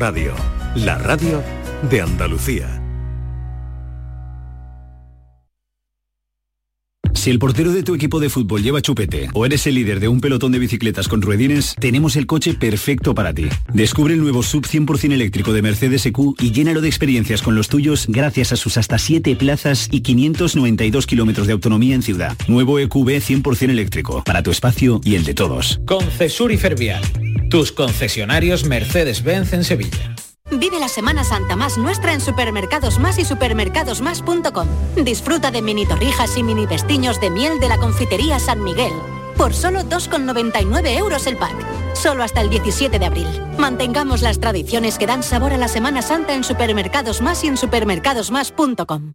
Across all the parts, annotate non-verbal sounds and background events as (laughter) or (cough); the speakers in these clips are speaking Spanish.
Radio, la radio de Andalucía. Si el portero de tu equipo de fútbol lleva chupete o eres el líder de un pelotón de bicicletas con ruedines, tenemos el coche perfecto para ti. Descubre el nuevo sub 100% eléctrico de Mercedes EQ y llénalo de experiencias con los tuyos gracias a sus hasta 7 plazas y 592 kilómetros de autonomía en ciudad. Nuevo EQB 100% eléctrico, para tu espacio y el de todos. Concesur y Fervial, tus concesionarios Mercedes-Benz en Sevilla. Vive la Semana Santa más nuestra en Supermercados Más y supermercadosmás.com. Disfruta de mini torrijas y mini vestiños de miel de la confitería San Miguel. Por solo 2,99 euros el pack. Solo hasta el 17 de abril. Mantengamos las tradiciones que dan sabor a la Semana Santa en Supermercados Más y en supermercadosmás.com.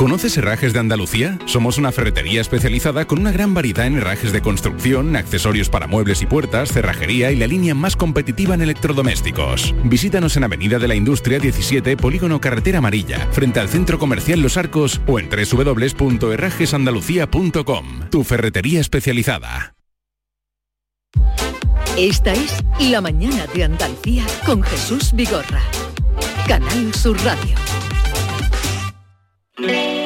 ¿Conoces Herrajes de Andalucía? Somos una ferretería especializada con una gran variedad en herrajes de construcción, accesorios para muebles y puertas, cerrajería y la línea más competitiva en electrodomésticos. Visítanos en Avenida de la Industria 17, Polígono Carretera Amarilla, frente al Centro Comercial Los Arcos o en www.herrajesandalucía.com. Tu ferretería especializada. Esta es La Mañana de Andalucía con Jesús Vigorra. Canal Sur Radio. Vuelvo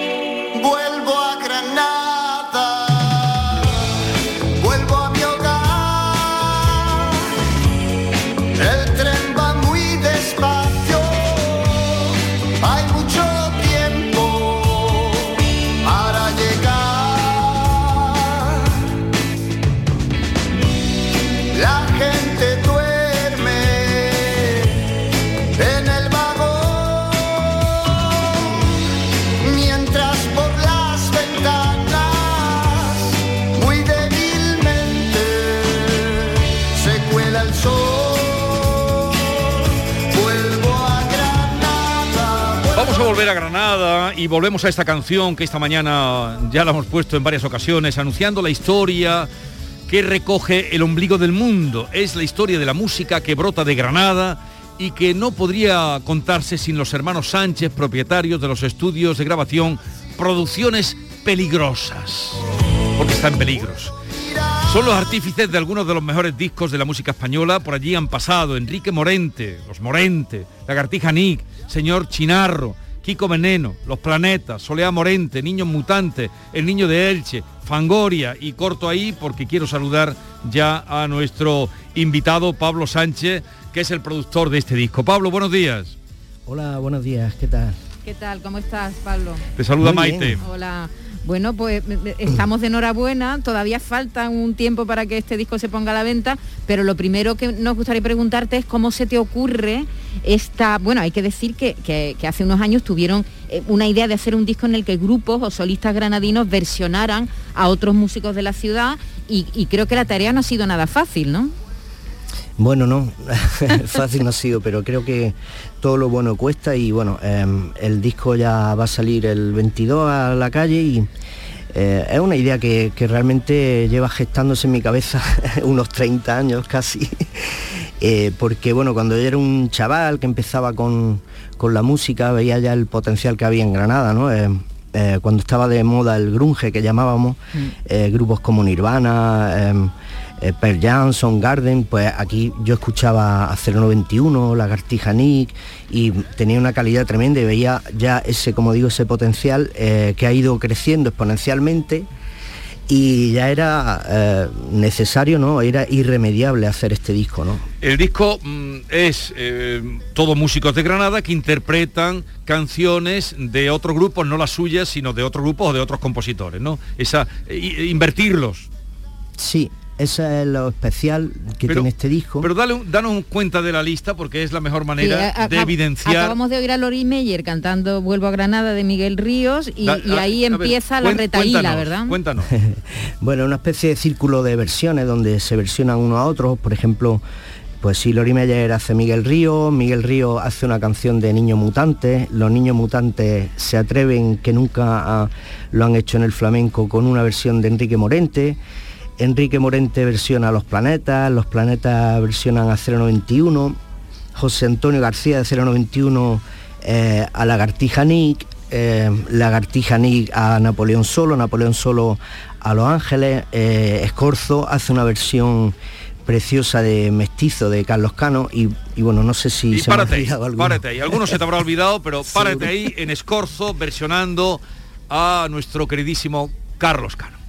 Granada y volvemos a esta canción que esta mañana ya la hemos puesto en varias ocasiones, anunciando la historia que recoge el ombligo del mundo. Es la historia de la música que brota de Granada y que no podría contarse sin los hermanos Sánchez, propietarios de los estudios de grabación Producciones Peligrosas, porque está en peligros. Son los artífices de algunos de los mejores discos de la música española. Por allí han pasado Enrique Morente, Los Morente, Lagartija Nick, Señor Chinarro, Kiko Veneno, Los Planetas, Soleá Morente, Niños Mutantes, El Niño de Elche, Fangoria y corto ahí porque quiero saludar ya a nuestro invitado Pablo Sánchez, que es el productor de este disco. Pablo, buenos días. Hola, buenos días, ¿qué tal? ¿Qué tal? ¿Cómo estás, Pablo? Te saluda Muy bien. Maite. Hola. Bueno, pues estamos de enhorabuena, todavía falta un tiempo para que este disco se ponga a la venta, pero lo primero que nos gustaría preguntarte es cómo se te ocurre esta, bueno, hay que decir que, hace unos años tuvieron eh, una idea de hacer un disco en el que grupos o solistas granadinos versionaran a otros músicos de la ciudad y creo que la tarea no ha sido nada fácil, ¿no? Bueno, no, (laughs) fácil no ha sido, pero creo que todo lo bueno cuesta y bueno, em, el disco ya va a salir el 22 a la calle y eh, es una idea que, que realmente lleva gestándose en mi cabeza (laughs) unos 30 años casi, (laughs) Eh, porque bueno, cuando yo era un chaval que empezaba con, con la música, veía ya el potencial que había en Granada, ¿no? Eh, cuando estaba de moda el grunge que llamábamos, eh, grupos como Nirvana, em, eh, Pearl Jam, Garden, pues aquí yo escuchaba a 091, Lagartija Nick y tenía una calidad tremenda y veía ya ese, como digo, ese potencial eh, que ha ido creciendo exponencialmente y ya era eh, necesario, ¿no? Era irremediable hacer este disco, ¿no? El disco mm, es eh, todos músicos de Granada que interpretan canciones de otros grupos, no las suyas, sino de otros grupos o de otros compositores, ¿no? Esa, invertirlos. Sí, ese es lo especial que Pero- tiene este disco. Pero dale, un- danos un cuenta de la lista porque es la mejor manera Sí, a- de evidenciar. Acabamos de oír a Lori Meyer cantando Vuelvo a Granada de Miguel Ríos y, Da- y a- ahí a ver, empieza la retaíla, ¿verdad? Cuéntanos. (laughs) Bueno, una especie de círculo de versiones donde se versionan uno a otro. Por ejemplo, pues si Lori Meyer hace Miguel Río, Miguel Río hace una canción de Niños Mutantes, los Niños Mutantes se atreven, que nunca ah, lo han hecho en el flamenco, con una versión de Enrique Morente. Enrique Morente versiona Los Planetas, Los Planetas versionan a 091, José Antonio García de 091 eh, a Lagartija Nick, eh, Lagartija Nick a Napoleón Solo, Napoleón Solo a Los Ángeles, eh, Escorzo hace una versión preciosa de Mestizo de Carlos Cano y, y bueno, no sé si Y se me ha párate olvidado alguno. párate ahí. Algunos se te habrá olvidado, pero párate ahí en Escorzo versionando a nuestro queridísimo Carlos Cano.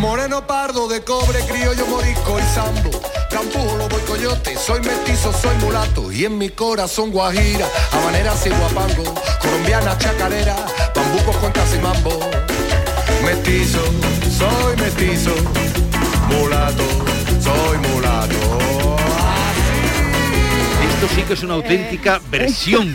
Moreno pardo de cobre, criollo morisco y sambo. Campujo, lobo y coyote, soy mestizo, soy mulato. Y en mi corazón guajira, habanera y guapango. Colombiana, chacarera, bambucos, cuencas y mambo. Mestizo, soy mestizo. Mulato, soy mulato. Esto sí que es una auténtica versión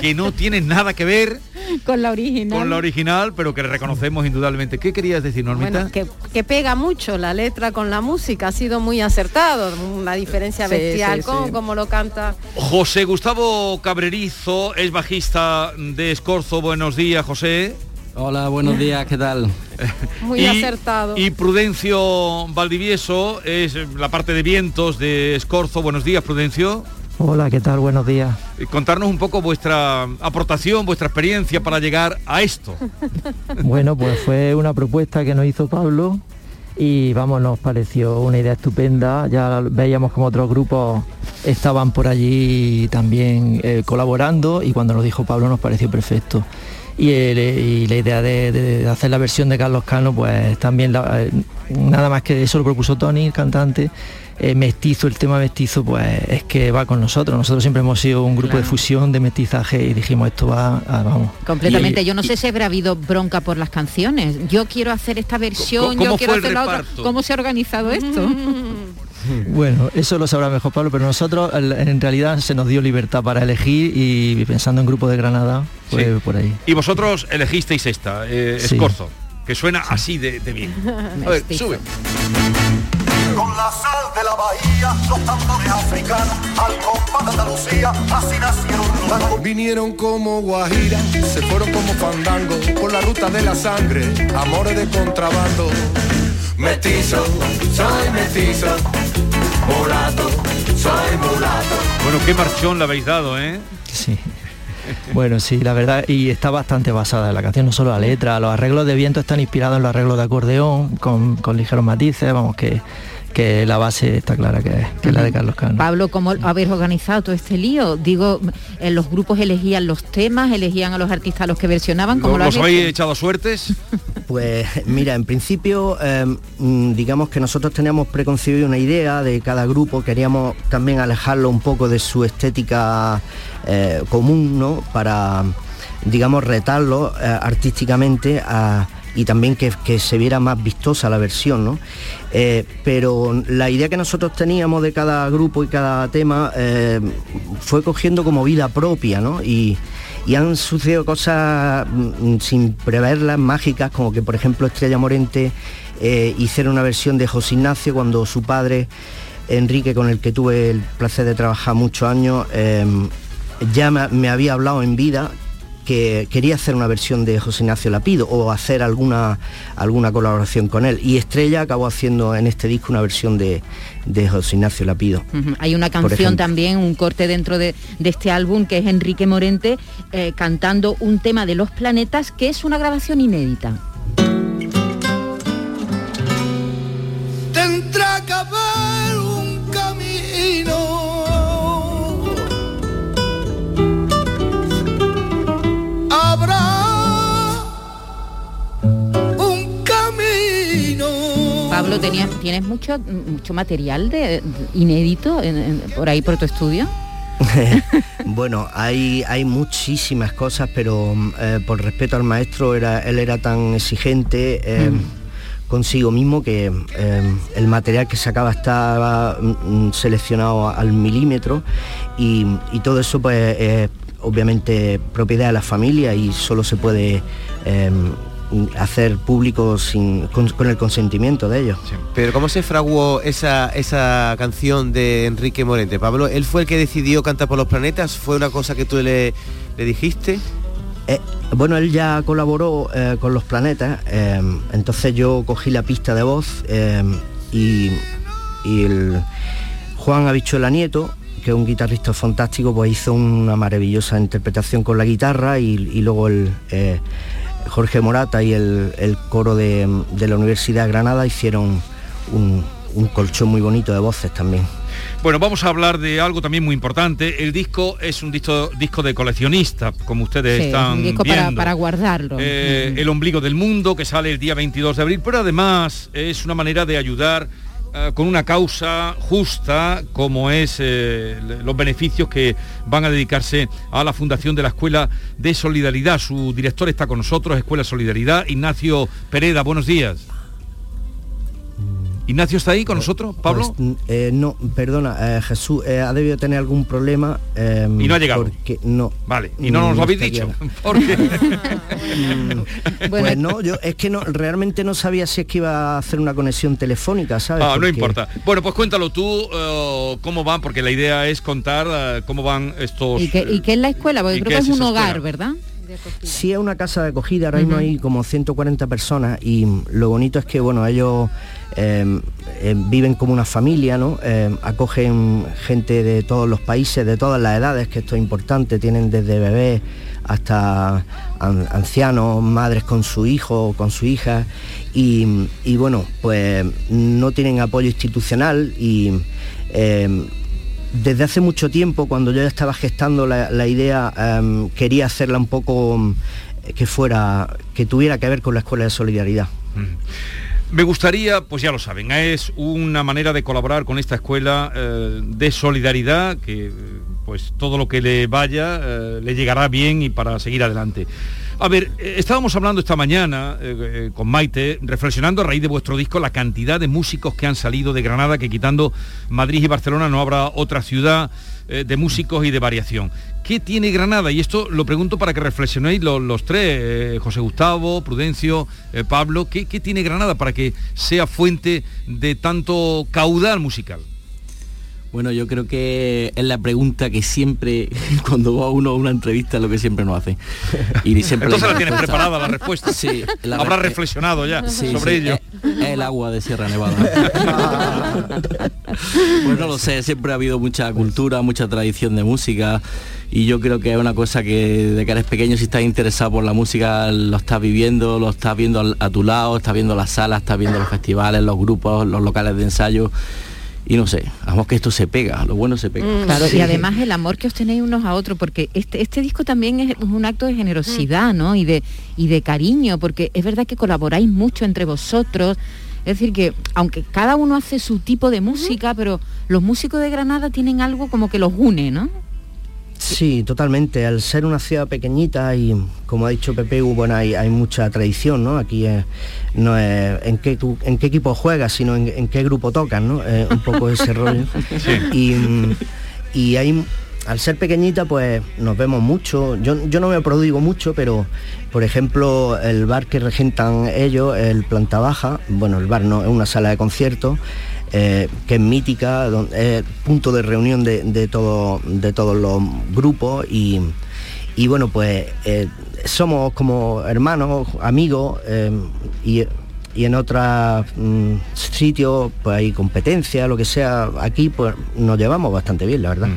que no tiene nada que ver Con la original. con la original, pero que reconocemos indudablemente. ¿Qué querías decir, Normita? Bueno, que, que pega mucho la letra con la música, ha sido muy acertado, una diferencia Sí, bestial sí, con sí. como lo canta. José Gustavo Cabrerizo es bajista de Escorzo. Buenos días, José. Hola, buenos días, ¿qué tal? (laughs) Muy Y- acertado. Y Prudencio Valdivieso es la parte de vientos de Escorzo. Buenos días, Prudencio. Hola, ¿qué tal? Buenos días. Eh, Contarnos un poco vuestra aportación, vuestra experiencia para llegar a esto. (laughs) Bueno, pues fue una propuesta que nos hizo Pablo y vamos, nos pareció una idea estupenda. Ya veíamos como otros grupos estaban por allí también eh, colaborando y cuando nos dijo Pablo nos pareció perfecto. Y, el- y la idea de, de hacer la versión de Carlos Cano, pues también la- eh, nada más que eso lo propuso Tony, el cantante. Eh, mestizo, el tema mestizo, pues es que va con nosotros. Nosotros siempre hemos sido un grupo de fusión, de mestizaje y dijimos esto va, a- vamos. Completamente. Y- Yo no sé si habrá habido bronca por las canciones. Yo quiero hacer esta versión, ¿Cómo yo quiero hacer la otra. ¿Cómo se ha organizado esto? (laughs) Bueno, eso lo sabrá mejor Pablo, pero nosotros en realidad se nos dio libertad para elegir y pensando en Grupo de Granada, pues Sí. por ahí. Y vosotros elegisteis esta, eh, Sí. Escorzo, que suena así de, de bien. (laughs) A ver, sube. Con la sal de la bahía, los tambores africanos, al compás de Andalucía, así nacieron los. Vinieron como guajira, se fueron como fandango, por la ruta de la sangre, amores de contrabando. Mestizo, soy mestizo, mulato, soy mulato. Bueno, qué marchón le habéis dado, ¿eh? Sí. Bueno, sí, la verdad, y está bastante basada en la canción, no solo la letra, los arreglos de viento están inspirados en los arreglos de acordeón, con, con ligeros matices, vamos, que, que la base está clara que es, que es la de Carlos Cano. Pablo, ¿cómo habéis organizado todo este lío? Digo, en los grupos elegían los temas, elegían a los artistas a los que versionaban, ¿cómo lo, ¿Los habéis hecho? echado suertes? (laughs) Pues mira, en principio eh, mm, digamos que nosotros teníamos preconcebido una idea de cada grupo, queríamos también alejarlo un poco de su estética eh, común, ¿no? Para, digamos, retarlo eh, artísticamente a- y también que, se viera más vistosa la versión, ¿no? Eh, pero la idea que nosotros teníamos de cada grupo y cada tema eh, fue cogiendo como vida propia, ¿no? Y, han sucedido cosas mm, sin preverlas, mágicas, como que por ejemplo Estrella Morente eh, hiciera una versión de José Ignacio cuando su padre, Enrique, con el que tuve el placer de trabajar muchos años, eh, ya me había hablado en vida que quería hacer una versión de José Ignacio Lapido o hacer alguna, alguna colaboración con él. Y Estrella acabó haciendo en este disco una versión de, de José Ignacio Lapido. Hay una canción también, un corte dentro de, de este álbum que es Enrique Morente eh, cantando un tema de los planetas que es una grabación inédita. Tenías, ¿tienes mucho, mucho material de, de- inédito en- en- por ahí por tu estudio? (laughs) bueno, hay, hay muchísimas cosas, pero mm, eh, por respeto al maestro, era, él era tan exigente eh, consigo mismo que eh, el material que sacaba estaba mm, mm, seleccionado al milímetro y, y todo eso pues es obviamente propiedad de la familia y solo se puede hacer público sin, con, con el consentimiento de ellos. Pero ¿cómo se fraguó esa, esa canción de Enrique Morente? Pablo, ¿él fue el que decidió cantar por los planetas? ¿Fue una cosa que tú le, le dijiste? Eh, bueno, él ya colaboró eh, con los planetas, eh, entonces yo cogí la pista de voz y, y el Juan Habichuela Nieto, que es un guitarrista fantástico, pues hizo una maravillosa interpretación con la guitarra y, y luego el Jorge Morata y el, el coro de, de la Universidad de Granada hicieron un, un colchón muy bonito de voces también. Bueno, vamos a hablar de algo también muy importante. El disco es un disco, disco de coleccionista, como ustedes Sí, están un disco para, viendo. para guardarlo. Eh, Mm. El ombligo del mundo, que sale el día 22 de abril, pero además es una manera de ayudar eh, con una causa justa, como es eh, los beneficios que van a dedicarse a la Fundación de la Escuela de Solidaridad. Su director está con nosotros, Escuela Solidaridad, Ignacio Pereda. Buenos días. Ignacio está ahí con nosotros, Pablo. Pues, eh, no, perdona, eh, Jesús eh, ha debido tener algún problema. eh, Y no ha llegado. Porque no. Vale, y no nos lo habéis dicho. (laughs) Porque... Pues no, yo es que no, realmente no sabía si es que iba a hacer una conexión telefónica, ¿sabes? Ah, no importa. Bueno, pues cuéntalo tú eh, cómo van, porque la idea es contar eh, cómo van estos... ¿Y qué, y qué es la escuela? Porque ¿y creo que es es un hogar, escuela? ¿verdad? Sí, es una casa de acogida, ahora mismo hay como 140 personas y lo bonito es que, bueno, ellos eh, eh, viven como una familia. Eh, acogen gente de todos los países, de todas las edades, que esto es importante, tienen desde bebés hasta an- ancianos, madres con su hijo, con su hija y, bueno, pues no tienen apoyo institucional y... eh, desde hace mucho tiempo, cuando yo ya estaba gestando la, idea, em, quería hacerla un poco em, que fuera, que tuviera que ver con la escuela de solidaridad. Me gustaría, pues ya lo saben, es una manera de colaborar con esta escuela eh, de solidaridad, que eh, pues todo lo que le vaya eh, le llegará bien y para seguir adelante. A ver, eh, estábamos hablando esta mañana eh, eh, con Maite, reflexionando a raíz de vuestro disco la cantidad de músicos que han salido de Granada, que quitando Madrid y Barcelona no habrá otra ciudad de músicos y de variación. ¿Qué tiene Granada? Y esto lo pregunto para que reflexionéis los, tres, José Gustavo, Prudencio, Pablo, ¿qué, qué tiene Granada para que sea fuente de tanto caudal musical? Bueno, yo creo que es la pregunta que siempre, (laughs) cuando va uno a una entrevista, es lo que siempre nos hace. Y siempre Entonces la tienes preparada la respuesta. Sí, la re- reflexionado ya Sí, sobre sí, ello. Es, es el agua de Sierra Nevada. (laughs) pues no lo sé, siempre ha habido mucha cultura, mucha tradición de música y yo creo que es una cosa que de que eres pequeño si estás interesado por la música lo estás viviendo, lo estás viendo a tu lado, estás viendo las salas, estás viendo los festivales, los grupos, los locales de ensayo y no sé, vamos que esto se pega, lo bueno se pega. Claro, y además el amor que os tenéis unos a otros, porque este, este disco también es un acto de generosidad, ¿no? Y de, y de cariño, porque es verdad que colaboráis mucho entre vosotros. Es decir, que aunque cada uno hace su tipo de música, pero los músicos de Granada tienen algo como que los une, ¿no? Sí, totalmente. Al ser una ciudad pequeñita y como ha dicho Pepe, bueno, hay, hay mucha tradición, ¿no? Aquí es- no es en qué, tu- en qué equipo juegas, sino en, en qué grupo tocas, ¿no? Eh, un poco ese (laughs) rollo. Y, y hay, al ser pequeñita, pues nos vemos mucho. Yo, yo no me prodigo mucho, pero por ejemplo, el bar que regentan ellos, el Planta Baja, bueno, el bar no, es una sala de conciertos, eh, que es mítica, punto de reunión de, todo- todos los grupos y, bueno, pues eh, somos como hermanos, amigos eh, y, en otros mm, sitios pues hay competencia, lo que sea. Aquí pues nos llevamos bastante bien, la verdad.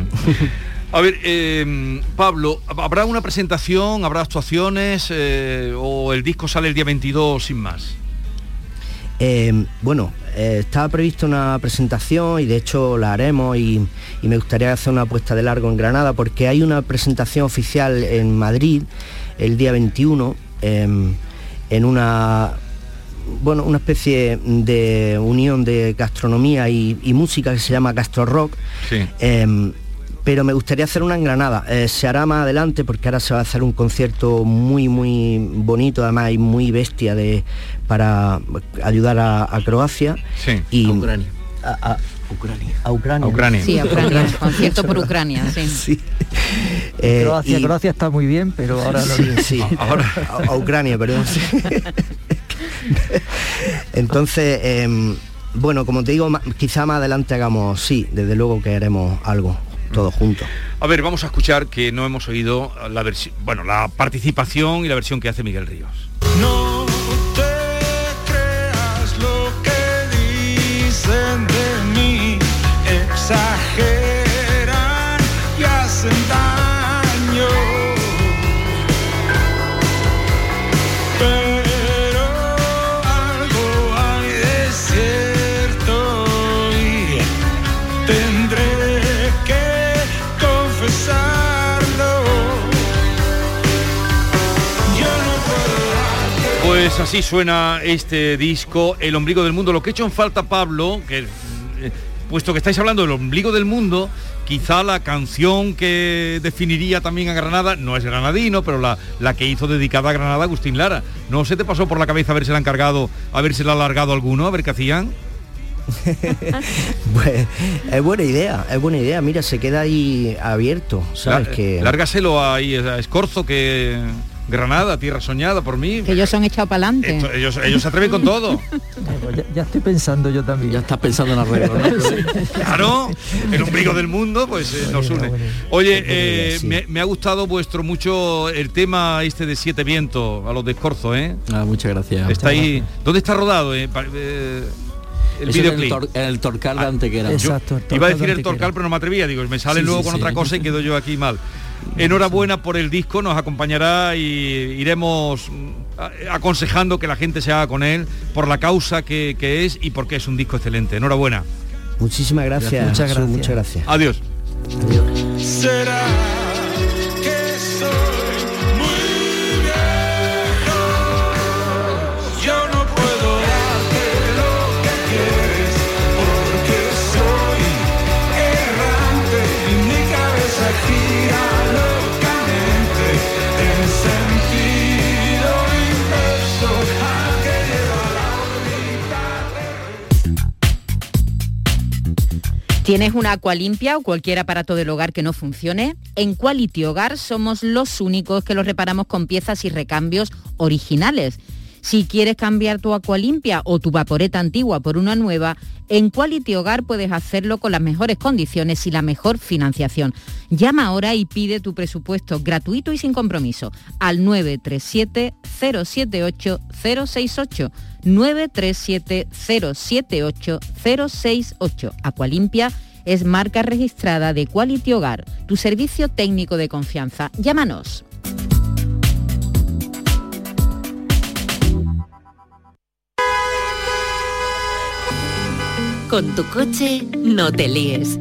(laughs) A ver, eh, Pablo, ¿habrá una presentación, habrá actuaciones o el disco sale el día 22 sin más? Eh, bueno, eh, estaba prevista una presentación y de hecho la haremos y, y me gustaría hacer una apuesta de largo en Granada porque hay una presentación oficial en Madrid el día 21 em, en una bueno, una especie de unión de gastronomía y, y música que se llama Gastro Rock. Sí. Pero me gustaría hacer una en Granada. Eh, se hará más adelante porque ahora se va a hacer un concierto muy, muy bonito, además y muy bestia de, para ayudar a, a Croacia. Sí. Y, A Ucrania. A, a- a Ucrania. A Ucrania. Sí, a Ucrania, concierto por Ucrania, sí. (laughs) Eh, Croacia, y- Croacia está muy bien, pero ahora no. Sí, sí. (laughs) A, a Ucrania, perdón. sí. (laughs) Entonces, em, bueno, como te digo, quizá más adelante hagamos, sí, desde luego que haremos algo. Todo junto. A ver, vamos a escuchar que no hemos oído la versión, bueno, la participación y la versión que hace Miguel Ríos. No Pues así suena este disco, El ombligo del mundo. Lo que he hecho en falta, Pablo, que eh, puesto que estáis hablando del ombligo del mundo, quizá la canción que definiría también a Granada, no es granadino, pero la, la que hizo dedicada a Granada, Agustín Lara. ¿No se te pasó por la cabeza haberse la encargado, haberse la alargado alguno, a ver qué hacían? (laughs) Pues es buena idea, es buena idea. Mira, se queda ahí abierto, ¿sabes? Lá- que Lárgaselo ahí a Escorzo, que Granada, tierra soñada por mí. Que ellos son echados para adelante. Ellos, ellos se atreven con (laughs) todo. Ya, ya estoy pensando yo también. Ya estás pensando en arreglo. (laughs) Claro, el ombligo del mundo, pues eh, nos une. Oye, eh, me, me ha gustado vuestro mucho el tema este de Siete Vientos, a los de Escorzo, ¿eh? Ah, muchas gracias. Está ahí. ¿Dónde está rodado? eh? Pa- eh, el Eso en el videoclip. Tor- en el Torcal de Antequera. Yo Exacto, iba a de decir el Antequera. Torcal, pero no me atrevía. Digo, me sale Sí, luego sí, con sí. otra cosa y quedo yo aquí mal. Enhorabuena por el disco, nos acompañará y iremos mm, aconsejando que la gente se haga con él por la causa que, que es y porque es un disco excelente. Enhorabuena. Muchísimas gracias. Gracias. Muchas gracias. Muchas gracias. Adiós. Será ¿Tienes una agua limpia o cualquier aparato del hogar que no funcione? En Quality Hogar somos los únicos que los reparamos con piezas y recambios originales. Si quieres cambiar tu agua limpia o tu vaporeta antigua por una nueva, en Quality Hogar puedes hacerlo con las mejores condiciones y la mejor financiación. Llama ahora y pide tu presupuesto gratuito y sin compromiso al 937 078 068 937 078 068. Aqualimpia es marca registrada de Quality Hogar, tu servicio técnico de confianza. Llámanos. Con tu coche no te líes.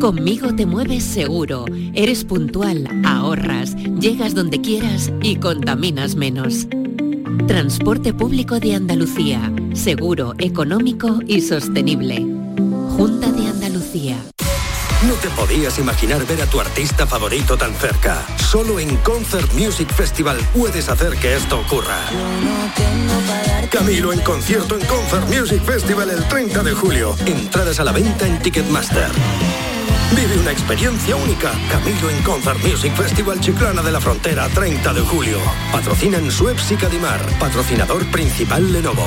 Conmigo te mueves seguro, eres puntual, ahorras, llegas donde quieras y contaminas menos. Transporte público de Andalucía, seguro, económico y sostenible. Junta de Andalucía. No te podías imaginar ver a tu artista favorito tan cerca. Solo en Concert Music Festival puedes hacer que esto ocurra. Camilo en concierto en Concert Music Festival el 30 de julio. Entradas a la venta en Ticketmaster. Vive una experiencia única. Camilo en Concert Music Festival Chiclana de la Frontera 30 de julio. Patrocinan Suez y Cadimar. Patrocinador principal Lenovo.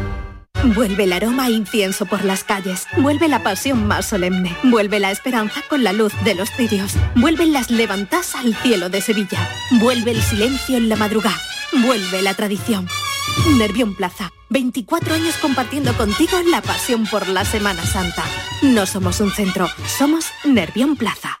Vuelve el aroma a incienso por las calles. Vuelve la pasión más solemne. Vuelve la esperanza con la luz de los cirios. Vuelven las levantas al cielo de Sevilla. Vuelve el silencio en la madrugada. Vuelve la tradición. Nervión Plaza. 24 años compartiendo contigo la pasión por la Semana Santa. No somos un centro, somos Nervión Plaza.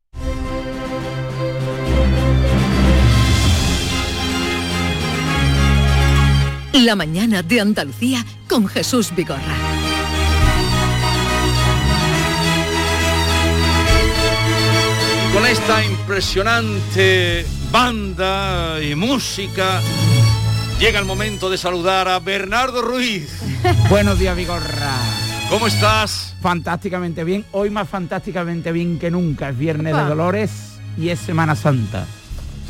La mañana de Andalucía con Jesús Vigorra. Con esta impresionante banda y música, llega el momento de saludar a Bernardo Ruiz. (laughs) Buenos días, Vigorra. ¿Cómo estás? Fantásticamente bien. Hoy más fantásticamente bien que nunca. Es Viernes Opa. de Dolores y es Semana Santa.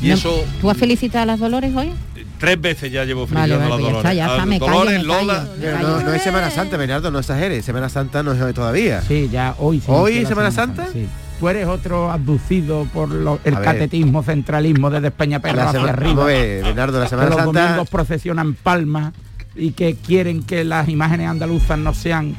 Y eso ¿Tú has felicitado a las Dolores hoy? Tres veces ya llevo Vale, vale, a ya está, ya Dolores. está, callo, Dolores, me callo. Lola. No, no es Semana Santa, Bernardo, no exageres. Semana Santa no es todavía. Sí, ya hoy. se ¿Hoy la Semana Santa? Sí. Tú eres otro abducido por lo- el A ver. catetismo, centralismo desde Peñaperro La hacia sema- arriba. ver, Bernardo, la Semana que los domingos procesionan palmas y que quieren que las imágenes andaluzas no sean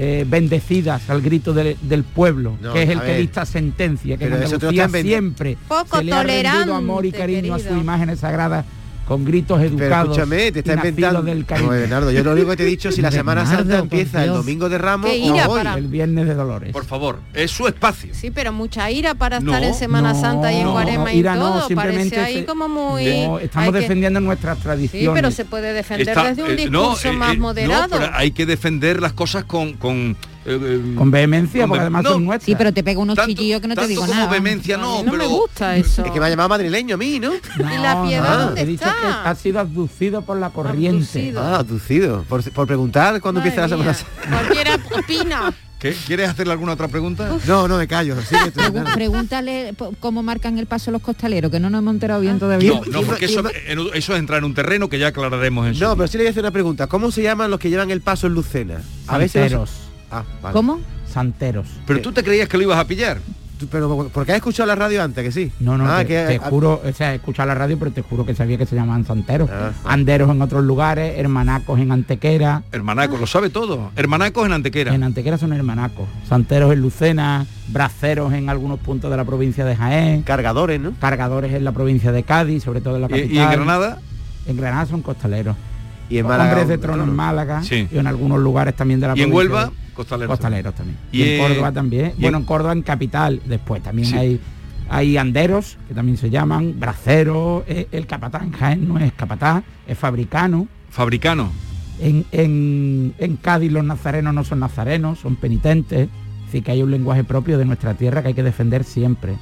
eh, bendecidas al grito de- del pueblo, No, que es el que ver. dicta sentencia, que en Andalucía siempre Poco se le ha rendido amor y cariño a sus imágenes sagradas con gritos Pero educados. escúchame, te está inventando. del No. Bernardo, yo lo único que te he dicho si la Semana Bernardo, Santa empieza el domingo de Ramos Qué o ira hoy. para- El viernes de Dolores. Por favor, es su espacio. Sí, pero mucha ira para estar No, en Semana no, Santa y en no, Cuaresma y ira no, todo. simplemente Parece ahí como muy... No, estamos que- defendiendo nuestras Sí, tradiciones. pero se puede defender Está- desde un eh, no, discurso eh, más eh, no, moderado. pero hay que defender las cosas con... con eh, eh, Con vehemencia, con porque además no, son nuestras. Sí, pero te pego unos Tanto- chillillos que no te digo como nada. vehemencia no, no pero... me gusta eso. Es que me ha llamado madrileño a mí, ¿no? ¿Y la piedad no, dónde he dicho está? que ha sido abducido por la corriente. Abducido. Ah, aducido. Por, por preguntar cuándo Madre empieza la Semana. Cualquiera opina. (laughs) ¿Qué? ¿Quieres hacerle alguna otra pregunta? No, no me callo. sigue tú. Pregúntale cómo marcan el paso los costaleros, que no nos hemos enterado bien todavía. No, no, porque eso, eso es entrar en un terreno que ya aclararemos en su No, pero sí le voy a hacer una pregunta. ¿Cómo se llaman los que llevan el paso en Lucena? A veces... Ah, vale. ¿Cómo? Santeros. Pero tú te creías que lo ibas a pillar. Pero porque has escuchado la radio antes, que sí. No, no, Ah, te, que- te ah, juro, o sea, he escuchado la radio, pero te juro que sabía que se llamaban santeros. Ah, Anderos en otros lugares, hermanacos en Antequera. Hermanaco, lo sabe todo. Hermanacos en Antequera. En Antequera son hermanacos. Santeros en Lucena, braceros en algunos puntos de la provincia de Jaén. Cargadores, ¿no? Cargadores en la provincia de Cádiz, sobre todo en la ¿Y, capital. y en Granada? En Granada son costaleros. Y en Málaga... Hombres de trono en Málaga Sí. y en algunos lugares también de la ¿Y en provincia Huelva? de- Costaleros. Costaleros también. Y Y, en Córdoba también. y Bueno, en- Córdoba en capital. Después también Sí. hay hay anderos, que también se llaman, braceros, eh, el capataz en Jaén no es capataz, es fabricano. Fabricano. En, en, en Cádiz los nazarenos no son nazarenos, son penitentes. Es decir, que hay un lenguaje propio de nuestra tierra que hay que defender siempre.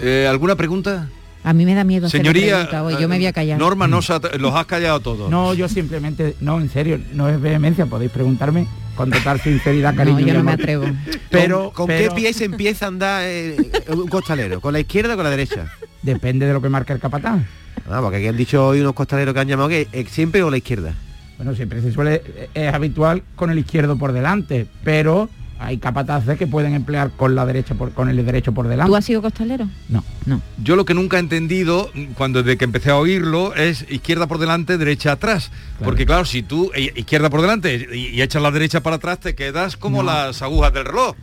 Eh, ¿Alguna pregunta? A mí me da miedo Señoría, hoy, yo me voy a callar. Norma, no los has callado todos. No, yo simplemente, no, en serio, no es vehemencia, podéis preguntarme con total sinceridad, cariño. No, yo no me atrevo. Pero, ¿Con, con pero qué pie se empieza a andar eh, un costalero? ¿Con la izquierda o con la derecha? Depende de lo que marca el capataz. Ah, porque aquí han dicho hoy unos costaleros que han llamado que eh, siempre con la izquierda. Bueno, siempre se suele, es habitual con el izquierdo por delante, pero hay capataces que pueden emplear con la derecha por, con el derecho por delante. ¿Tú has sido costalero? No. No. Yo lo que nunca he entendido, cuando desde que empecé a oírlo, es izquierda por delante, derecha atrás. Porque claro, si tú eh, izquierda por delante y, y echas la derecha para atrás, te quedas como No. las agujas del reloj.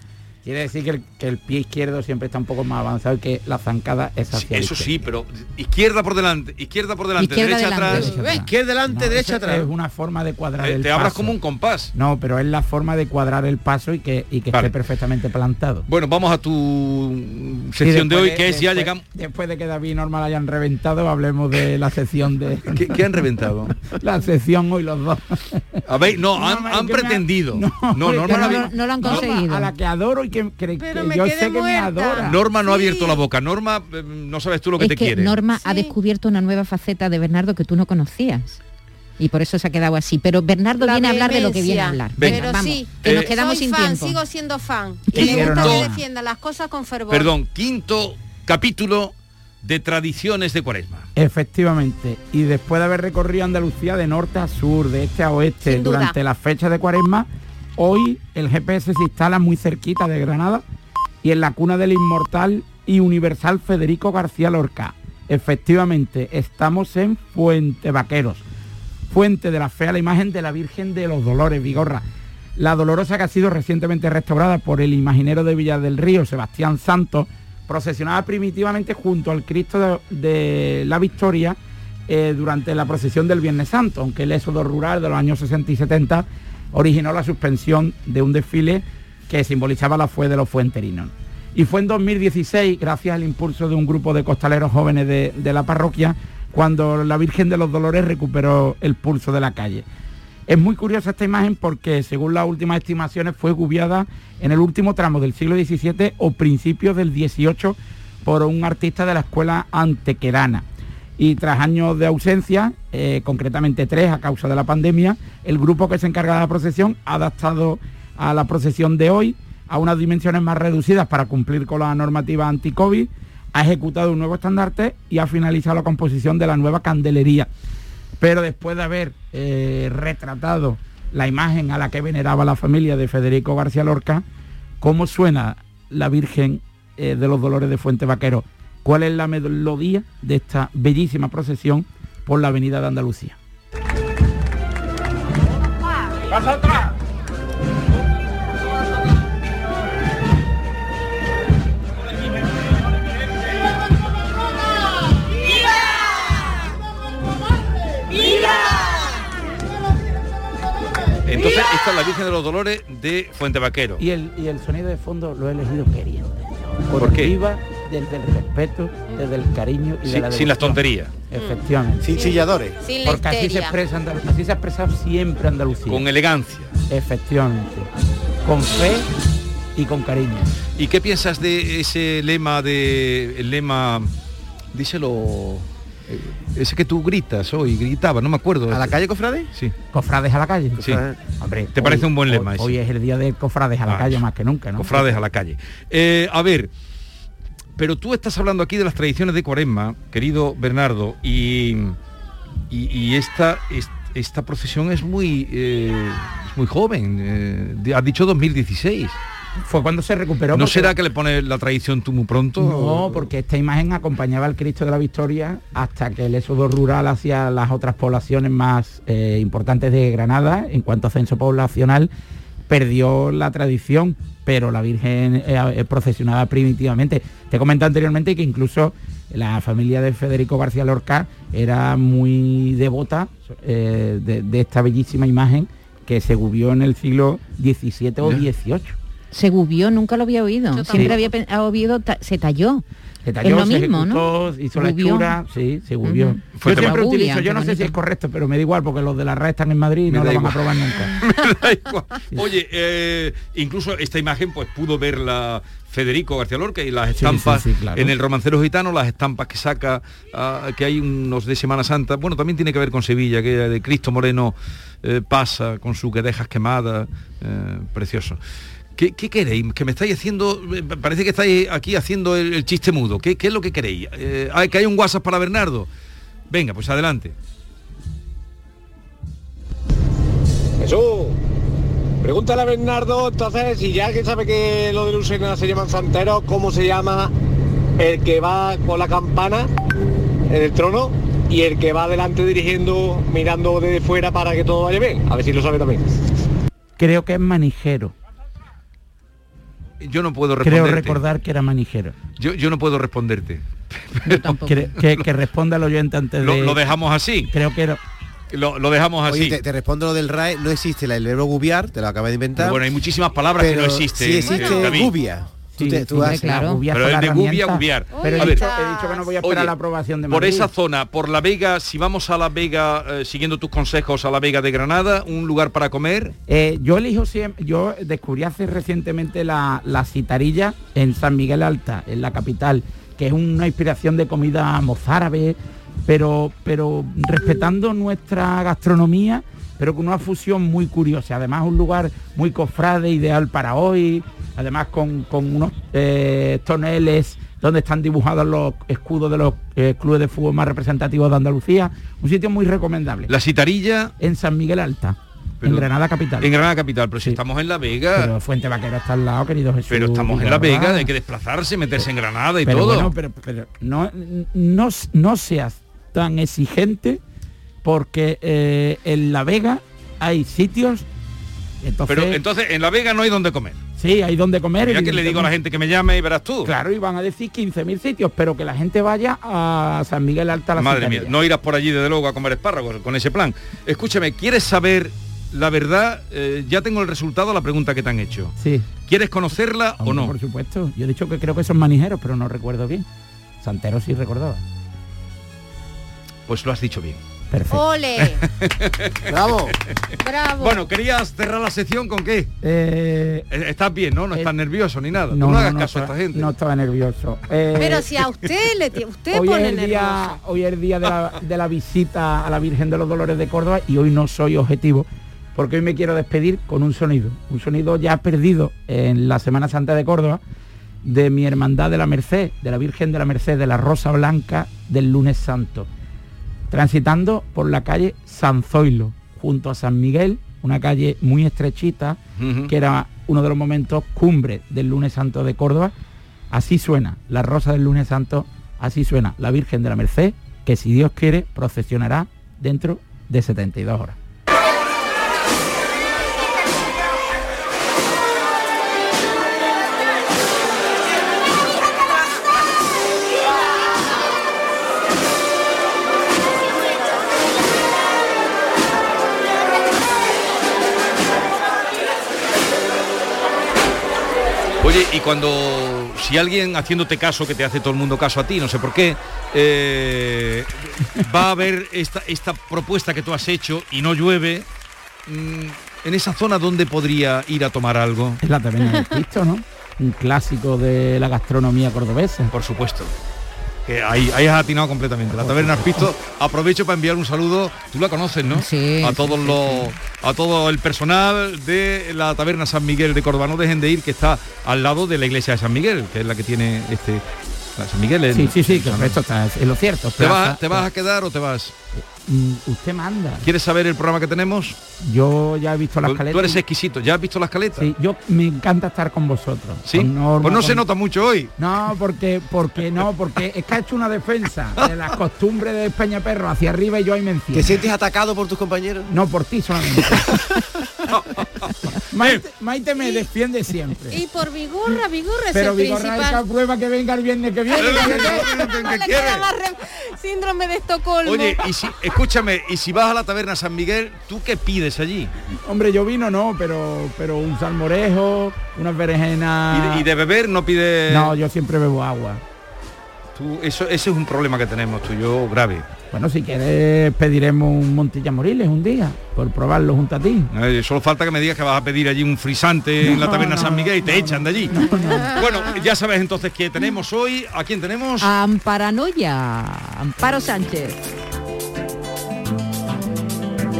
Quiere decir que el, que el pie izquierdo siempre está un poco más avanzado y que la zancada es hacia Eso izquierda. sí, pero izquierda por delante, izquierda por delante, Izquierda derecha delante, atrás. derecha atrás. Izquierda delante, No, derecha atrás. Es una forma de cuadrar Eh, el te abras paso. como un compás. No, pero es la forma de cuadrar el paso y que, y que Vale. esté perfectamente plantado. Bueno, vamos a tu sección de hoy, que es ya llegamos. Después de que David y Norma la hayan reventado, hablemos de la sección de... (laughs) ¿Qué, qué han reventado? (laughs) la sección hoy los dos. A ver, no, han, han ha- pretendido. No, no, no lo han conseguido. A la que adoro y que, que- que me yo quedé sé que me muerta. adora. Norma no ha abierto la boca. Norma, eh, no sabes tú lo que es te que quiere. Norma ha descubierto una nueva faceta de Bernardo que tú no conocías. Y por eso se ha quedado así. Pero Bernardo La viene a hablar de lo que viene a hablar. Venga. Pero vamos, sí, que nos Eh, quedamos soy sin fan, tiempo. sigo siendo fan. Y me gusta que defienda las cosas con fervor. Perdón, quinto capítulo de tradiciones de Cuaresma. Efectivamente. Y después de haber recorrido Andalucía de norte a sur, de este a oeste, durante las fechas de cuaresma, hoy el GPS se instala muy cerquita de Granada y en la cuna del inmortal y universal Federico García Lorca. Efectivamente, estamos en Fuente Vaqueros. Fuente de la fe a la imagen de la Virgen de los Dolores, Vigorra. La Dolorosa que ha sido recientemente restaurada por el imaginero de Villar del Río, Sebastián Santos, procesionaba primitivamente junto al Cristo de, de la Victoria eh, durante la procesión del Viernes Santo, aunque el éxodo rural de los años 60 y 70 originó la suspensión de un desfile que simbolizaba la fe de los fuenterinos. Y fue en 2016, gracias al impulso de un grupo de costaleros jóvenes de, de la parroquia, cuando la Virgen de los Dolores recuperó el pulso de la calle. Es muy curiosa esta imagen porque, según las últimas estimaciones, fue gubiada en el último tramo del siglo XVII o principios del XVIII por un artista de la escuela antequerana. Y tras años de ausencia, eh, concretamente tres a causa de la pandemia, el grupo que se encarga de la procesión ha adaptado a la procesión de hoy a unas dimensiones más reducidas para cumplir con la normativa anti-COVID, ha ejecutado un nuevo estandarte y ha finalizado la composición de la nueva candelería. Pero después de haber eh, retratado la imagen a la que veneraba la familia de Federico García Lorca, ¿cómo suena la Virgen eh, de los Dolores de Fuente Vaquero? ¿Cuál es la melodía de esta bellísima procesión por la avenida de Andalucía? Entonces, esta es la Virgen de los Dolores de Fuente Vaquero. Y el, y el sonido de fondo lo he elegido queriendo. Por, ¿Por qué? arriba desde el respeto, desde el cariño y de Sin, la sin las tonterías. Efectivamente. Sin chilladores. Sin Porque así se, expresa, así se ha expresado siempre Andalucía. Con elegancia. Efectivamente. Con fe y con cariño. ¿Y qué piensas de ese lema de el lema díselo eh, ese que tú gritas hoy, gritaba, no me acuerdo. ¿A la calle, cofrade? Sí. Cofrades a la calle. Sí. Hombre, ¿Te parece un buen hoy- lema ese? Hoy es el día de cofrades a la Ah, calle más que nunca, ¿no? Cofrades a la calle. Eh, a ver, pero tú estás hablando aquí de las tradiciones de Cuaresma, querido Bernardo, y, y, y esta, es- esta procesión es muy, eh, es muy joven. eh, has dicho 2016. Fue cuando se recuperó. ¿No será que le pone la tradición tú muy pronto? No, porque esta imagen acompañaba al Cristo de la Victoria hasta que el éxodo rural hacia las otras poblaciones más eh, importantes de Granada, en cuanto a censo poblacional, perdió la tradición, pero la Virgen eh, eh, procesionaba primitivamente. Te comenté anteriormente que incluso la familia de Federico García Lorca era muy devota eh, de, de esta bellísima imagen que se gubió en el siglo XVII o. XVIII. Se gubió, nunca lo había oído. Siempre había oído, ta- se talló. Se es talló, lo se mismo, ejecutó, ¿no? hizo la Gubió. hechura, sí, se gubió. Ujú. Yo Fuente siempre Vaquero. utilizo, yo no sé si es correcto, pero me da igual porque los de la RAE están en Madrid y Me no lo van a probar nunca. (laughs) Me da igual. (laughs) Oye, eh, incluso esta imagen pues pudo verla Federico García Lorca y las estampas sí, sí, claro. en el romancero gitano, las estampas que saca, ah, que hay unos de Semana Santa, bueno, también tiene que ver con Sevilla, que de Cristo Moreno eh, pasa con su que dejas quemada, eh, precioso. ¿Qué, qué queréis? Que me estáis haciendo, eh, parece que estáis aquí haciendo el, el chiste mudo. ¿Qué, qué es lo que queréis? Eh, hay, que hay un WhatsApp para Bernardo. Venga, pues adelante. Jesús, pregúntale a Bernardo, entonces, si ya que sabe que lo de Lucena se llaman santeros, ¿cómo se llama el que va con la campana en el trono y el que va adelante dirigiendo, mirando desde fuera para que todo vaya bien? A ver si lo sabe también. Creo que es manijero. Yo no puedo Creo recordar que era manijero. Yo, yo no puedo responderte. Que, que- que responda al oyente antes Lo, de... lo dejamos así. Creo que era... Lo, lo dejamos así. Oye, te, te respondo lo del RAE, no existe la- el verbo gubiar, te lo acabas de inventar. Pero bueno, hay muchísimas palabras que no existen, Sí existe eh, David. gubia. Sí, tú has- claro. Pero es de gubia, gubiar. Pero A he ver. dicho, he dicho que no voy a esperar Oye, la aprobación de Por Madrid. esa zona, por La Vega, si vamos a La Vega, eh, siguiendo tus consejos a La Vega de Granada, un lugar para comer. Eh, yo elijo siempre, yo descubrí hace recientemente la, la citarilla en San Miguel Alta, en la capital, que es una inspiración de comida mozárabe, pero, pero respetando nuestra gastronomía, pero con una fusión muy curiosa. Además un lugar muy cofrade, ideal para hoy, además con, con unos eh, toneles donde están dibujados los escudos de los eh, clubes de fútbol más representativos de Andalucía. Un sitio muy recomendable. La citarilla. En San Miguel Alta. Pero- en Granada capital. En Granada Capital, pero si estamos en La Vega. Pero Fuente Vaquero está al lado, querido Jesús. Pero estamos en La. Vega, hay que desplazarse, meterse en Granada y pero todo. Bueno, pero, pero no, no, no seas tan exigente porque eh, en La Vega hay sitios. Entonces, Pero entonces en La Vega no hay donde comer. sí, hay donde comer. Ya que le digo a la gente que me llame y verás tú. Claro, y van a decir 15.000 sitios, pero que la gente vaya a San Miguel Alta. La Madre mía, no irás por allí desde luego a comer espárragos con ese plan. Escúchame, ¿quieres saber la verdad? Eh, ya tengo el resultado a la pregunta que te han hecho. Sí. ¿Quieres conocerla o no? Por supuesto. Yo he dicho que creo que son manijeros, pero no recuerdo bien. Santero sí recordaba. Pues lo has dicho bien. Perfecto. ¡Ole! (laughs) ¡Bravo! ¡Bravo! Bueno, ¿querías cerrar la sección con qué? Eh, Eh, Estás bien, ¿no? No estás nervioso ni nada. No, no, no, hagas no caso a estaba- esta gente. No estaba nervioso. Eh, Pero si a usted le usted hoy es, pone el día, nervioso. hoy es el día de la, de la visita a la Virgen de los Dolores de Córdoba y hoy no soy objetivo porque hoy me quiero despedir con un sonido, un sonido ya perdido en la Semana Santa de Córdoba de mi hermandad de la Merced, de la Virgen de la Merced, de la Rosa Blanca del lunes santo, transitando por la calle San Zoilo, junto a San Miguel, una calle muy estrechita, que era uno de los momentos cumbre del lunes santo de Córdoba. Así suena la rosa del lunes santo, así suena la Virgen de la Merced, que si Dios quiere procesionará dentro de 72 horas. Oye, y cuando si alguien haciéndote caso, que te hace todo el mundo caso a ti, no sé por qué, eh, va a ver esta, esta propuesta que tú has hecho y no llueve, mm, en esa zona donde podría ir a tomar algo. Es la taberna del (laughs) Cristo, ¿no? Un clásico de la gastronomía cordobesa. Por supuesto. Que ahí, ahí has atinado completamente. La taberna Arpisto, aprovecho para enviar un saludo, tú la conoces, ¿no? Sí, A todos los, a todo el personal de la taberna San Miguel de Córdoba. No dejen de ir, que está al lado de la iglesia de San Miguel, que es la que tiene este. San Miguel en- Sí, sí, sí, que esto está es lo cierto. ¿Te, vas, ¿Te vas a quedar o te vas? Mm, Usted manda. ¿Quieres saber el programa que tenemos? Yo ya he visto las caletas. Tú eres exquisito, ¿ya has visto las caletas? Sí, yo me encanta estar con vosotros. ¿Sí? Con Norma, pues no se nota mucho hoy. No, porque, porque no, porque es que ha hecho una defensa de las costumbres de Peñaperro hacia arriba y yo ahí me encierro. ¿Te sientes atacado por tus compañeros? No, por ti solamente. Maite, Maite me defiende siempre. Y por Vigorra, Vigorra es Pero el Vigorra principal. prueba que venga el viernes que viene. Síndrome de Estocolmo. Oye, y si, escúchame, y si vas a la taberna San Miguel, ¿tú qué pides allí? Hombre, yo vino no, pero pero un salmorejo, unas berenjenas. Y de, y de beber no pides... No, yo siempre bebo agua. Tú, eso, ese es un problema que tenemos tú y yo grave. Bueno, si quieres pediremos un Montilla Moriles un día, por probarlo junto a ti. Eh, solo falta que me digas que vas a pedir allí un frisante en la taberna no, San Miguel y te no, echan de allí. Bueno, ya sabes entonces que tenemos hoy, ¿a quién tenemos? Amparanoia, Amparo Sánchez.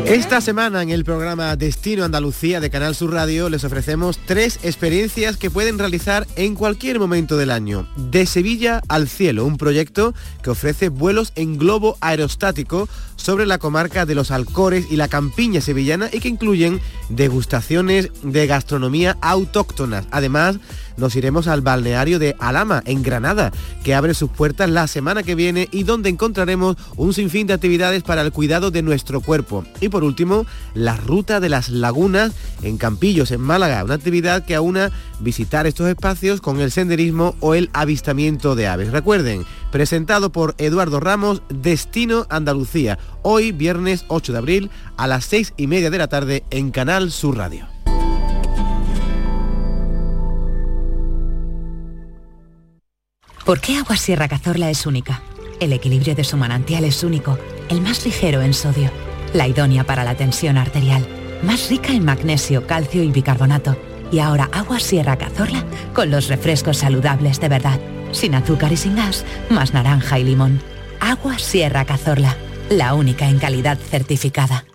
Esta semana en el programa Destino Andalucía de Canal Sur Radio les ofrecemos tres experiencias que pueden realizar en cualquier momento del año. De Sevilla al cielo, un proyecto que ofrece vuelos en globo aerostático sobre la comarca de los Alcores y la campiña sevillana y que incluyen degustaciones de gastronomía autóctonas, además nos iremos al balneario de Alama, en Granada, que abre sus puertas la semana que viene y donde encontraremos un sinfín de actividades para el cuidado de nuestro cuerpo. Y por último, la ruta de las lagunas en Campillos, en Málaga, una actividad que aúna visitar estos espacios con el senderismo o el avistamiento de aves. Recuerden, presentado por Eduardo Ramos, Destino Andalucía, hoy viernes 8 de abril a las 6 y media de la tarde en Canal Sur Radio. ¿Por qué Agua Sierra Cazorla es única? El equilibrio de su manantial es único, el más ligero en sodio, la idónea para la tensión arterial, más rica en magnesio, calcio y bicarbonato. Y ahora Agua Sierra Cazorla con los refrescos saludables de verdad, sin azúcar y sin gas, más naranja y limón. Agua Sierra Cazorla, la única en calidad certificada.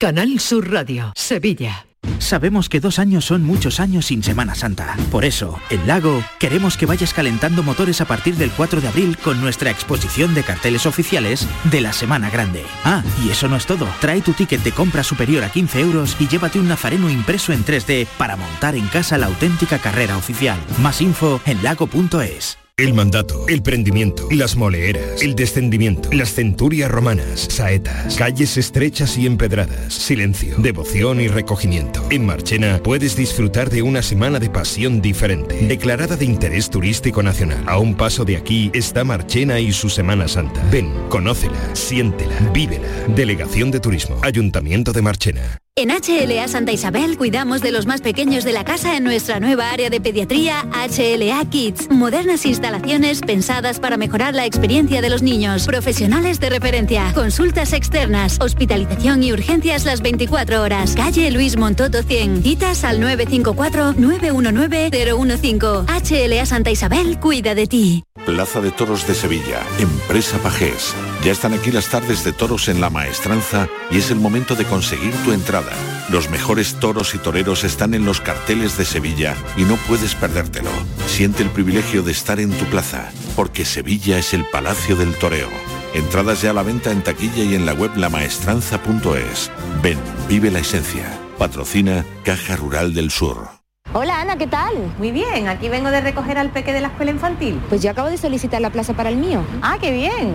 Canal Sur Radio, Sevilla. Sabemos que dos años son muchos años sin Semana Santa. Por eso, en Lago, queremos que vayas calentando motores a partir del 4 de abril con nuestra exposición de carteles oficiales de la Semana Grande. Ah, y eso no es todo. Trae tu ticket de compra superior a 15 euros y llévate un nazareno impreso en 3D para montar en casa la auténtica carrera oficial. Más info en lago.es. El mandato, el prendimiento, las moleeras, el descendimiento, las centurias romanas, saetas, calles estrechas y empedradas, silencio, devoción y recogimiento. En Marchena puedes disfrutar de una semana de pasión diferente, declarada de interés turístico nacional. A un paso de aquí está Marchena y su Semana Santa. Ven, conócela, siéntela, vívela. Delegación de Turismo, Ayuntamiento de Marchena. En HLA Santa Isabel cuidamos de los más pequeños de la casa en nuestra nueva área de pediatría HLA Kids. Modernas instalaciones pensadas para mejorar la experiencia de los niños. Profesionales de referencia. Consultas externas. Hospitalización y urgencias las 24 horas. Calle Luis Montoto 100. Citas al 954-919-015. HLA Santa Isabel cuida de ti. Plaza de Toros de Sevilla, Empresa Pajés. Ya están aquí las tardes de toros en la maestranza y es el momento de conseguir tu entrada. Los mejores toros y toreros están en los carteles de Sevilla y no puedes perdértelo. Siente el privilegio de estar en tu plaza, porque Sevilla es el Palacio del Toreo. Entradas ya a la venta en taquilla y en la web lamaestranza.es. Ven, vive la esencia. Patrocina Caja Rural del Sur. Hola Ana, ¿qué tal? Muy bien, aquí vengo de recoger al peque de la escuela infantil. Pues yo acabo de solicitar la plaza para el mío. Ah, qué bien.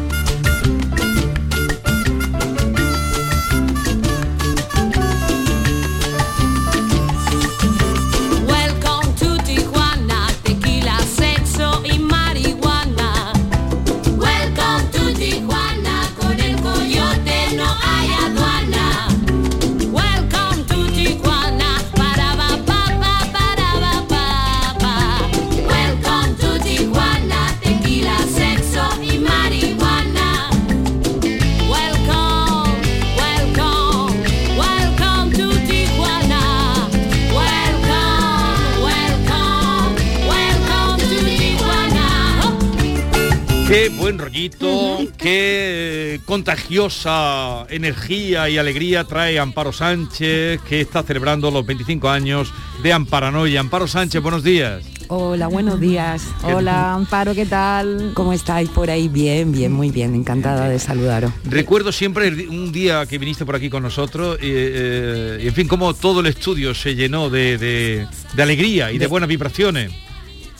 Qué buen rollito, qué contagiosa energía y alegría trae Amparo Sánchez, que está celebrando los 25 años de Amparanoia. Amparo Sánchez, buenos días. Hola, buenos días. Hola, Amparo, ¿qué tal? ¿Cómo estáis por ahí? Bien, bien, muy bien. Encantada de saludaros. Recuerdo siempre un día que viniste por aquí con nosotros y, eh, y, en fin, cómo todo el estudio se llenó de, de- de alegría y de, De- buenas vibraciones.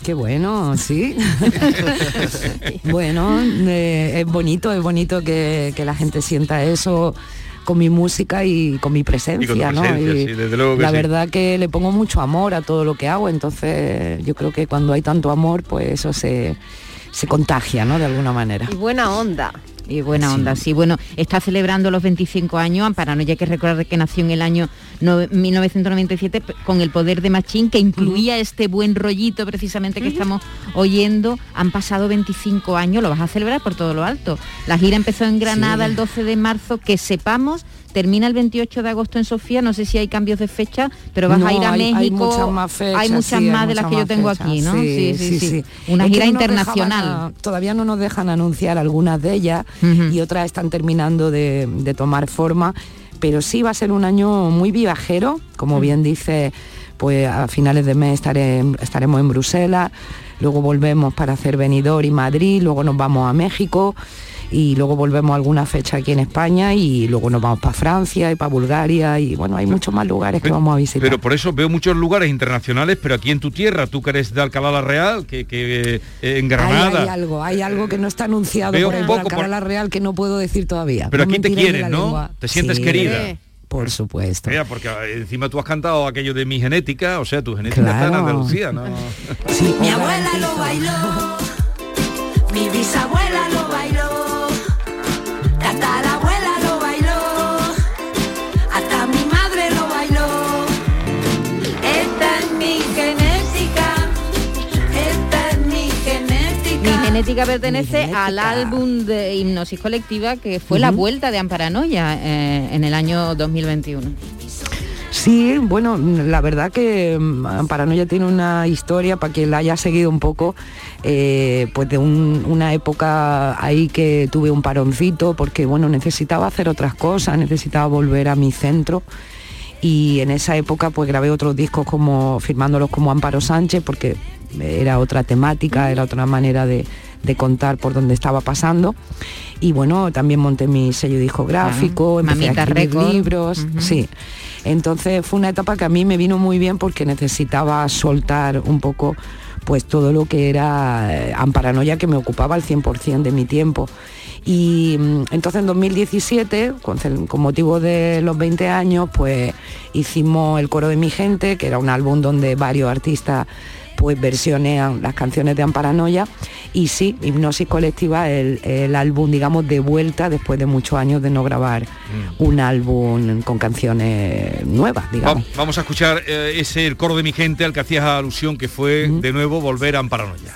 Qué bueno, sí. (laughs) bueno, eh, es bonito, es bonito que, que la gente sienta eso con mi música y con mi presencia, ¿no? Y la verdad que le pongo mucho amor a todo lo que hago, entonces yo creo que cuando hay tanto amor, pues eso se, se contagia, ¿no? De alguna manera. Y buena onda. Y buena onda, sí. Bueno, está celebrando los 25 años, Amparo, no hay que recordar que nació en el año 1997 con el poder de Machín, que incluía este buen rollito precisamente que estamos oyendo. Han pasado 25 años, lo vas a celebrar por todo lo alto. La gira empezó en Granada el 12 de marzo, que sepamos termina el 28 de agosto en Sofía, no sé si hay cambios de fecha, pero vas a ir a México. Hay muchas más fechas. Hay muchas más de las que yo tengo aquí, ¿no? Sí, sí, sí. Una gira internacional. todavía no nos dejan anunciar algunas de ellas y otras están terminando de, tomar forma, pero sí va a ser un año muy viajero, como bien dice, pues a finales de mes estaremos en Bruselas, luego volvemos para hacer Benidorm y Madrid, luego nos vamos a México y luego volvemos a alguna fecha aquí en España y luego nos vamos para Francia y para Bulgaria y bueno, hay muchos más lugares que vamos a visitar. Pero por eso veo muchos lugares internacionales, pero aquí en tu tierra, tú que eres de Alcalá la Real, que, eh, en Granada... Hay, algo, hay algo que no está anunciado por el Alcalá la Real que no puedo decir todavía. Pero aquí te quieren, ¿no? Te sientes querida. Por supuesto. Mira, porque encima tú has cantado aquello de mi genética, o sea, tu genética está en Andalucía, ¿no? mi abuela lo bailó, mi bisabuela lo bailó. Pertenece al álbum de hipnosis colectiva que fue la vuelta de Amparanoia eh, en el año 2021. Sí, bueno, la verdad que mm, Amparanoia tiene una historia para quien la haya seguido un poco, eh, pues de una época ahí que tuve un paroncito porque bueno, necesitaba hacer otras cosas, necesitaba volver a mi centro. Y en esa época pues grabé otros discos como firmándolos como Amparo Sánchez porque era otra temática, era otra manera de, contar por dónde estaba pasando. Y bueno, también monté mi sello discográfico, empecé a escribir libros, sí. Entonces fue una etapa que a mí me vino muy bien porque necesitaba soltar un poco pues todo lo que era eh, Amparanoia que me ocupaba al 100% de mi tiempo. Y mm, entonces en 2017, con, con, motivo de los 20 años, pues hicimos El Coro de mi Gente, que era un álbum donde varios artistas pues versionean las canciones de Amparanoia y sí, Hipnosis Colectiva, el, el álbum, digamos, de vuelta después de muchos años de no grabar mm. un álbum con canciones nuevas, digamos. Vamos a escuchar eh, ese El coro de mi gente al que hacías alusión, que fue de nuevo volver a Amparanoia.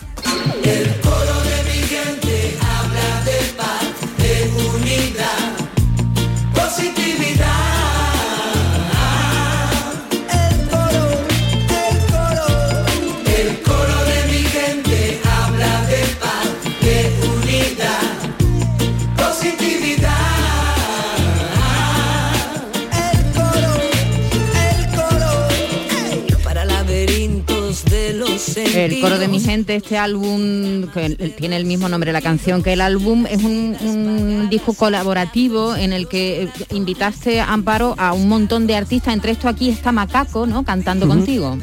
El coro de mi gente, este álbum, que tiene el mismo nombre la canción que el álbum, es un, disco colaborativo en el que eh, invitaste, Amparo, a un montón de artistas, entre esto aquí está Macaco, ¿no? Cantando contigo.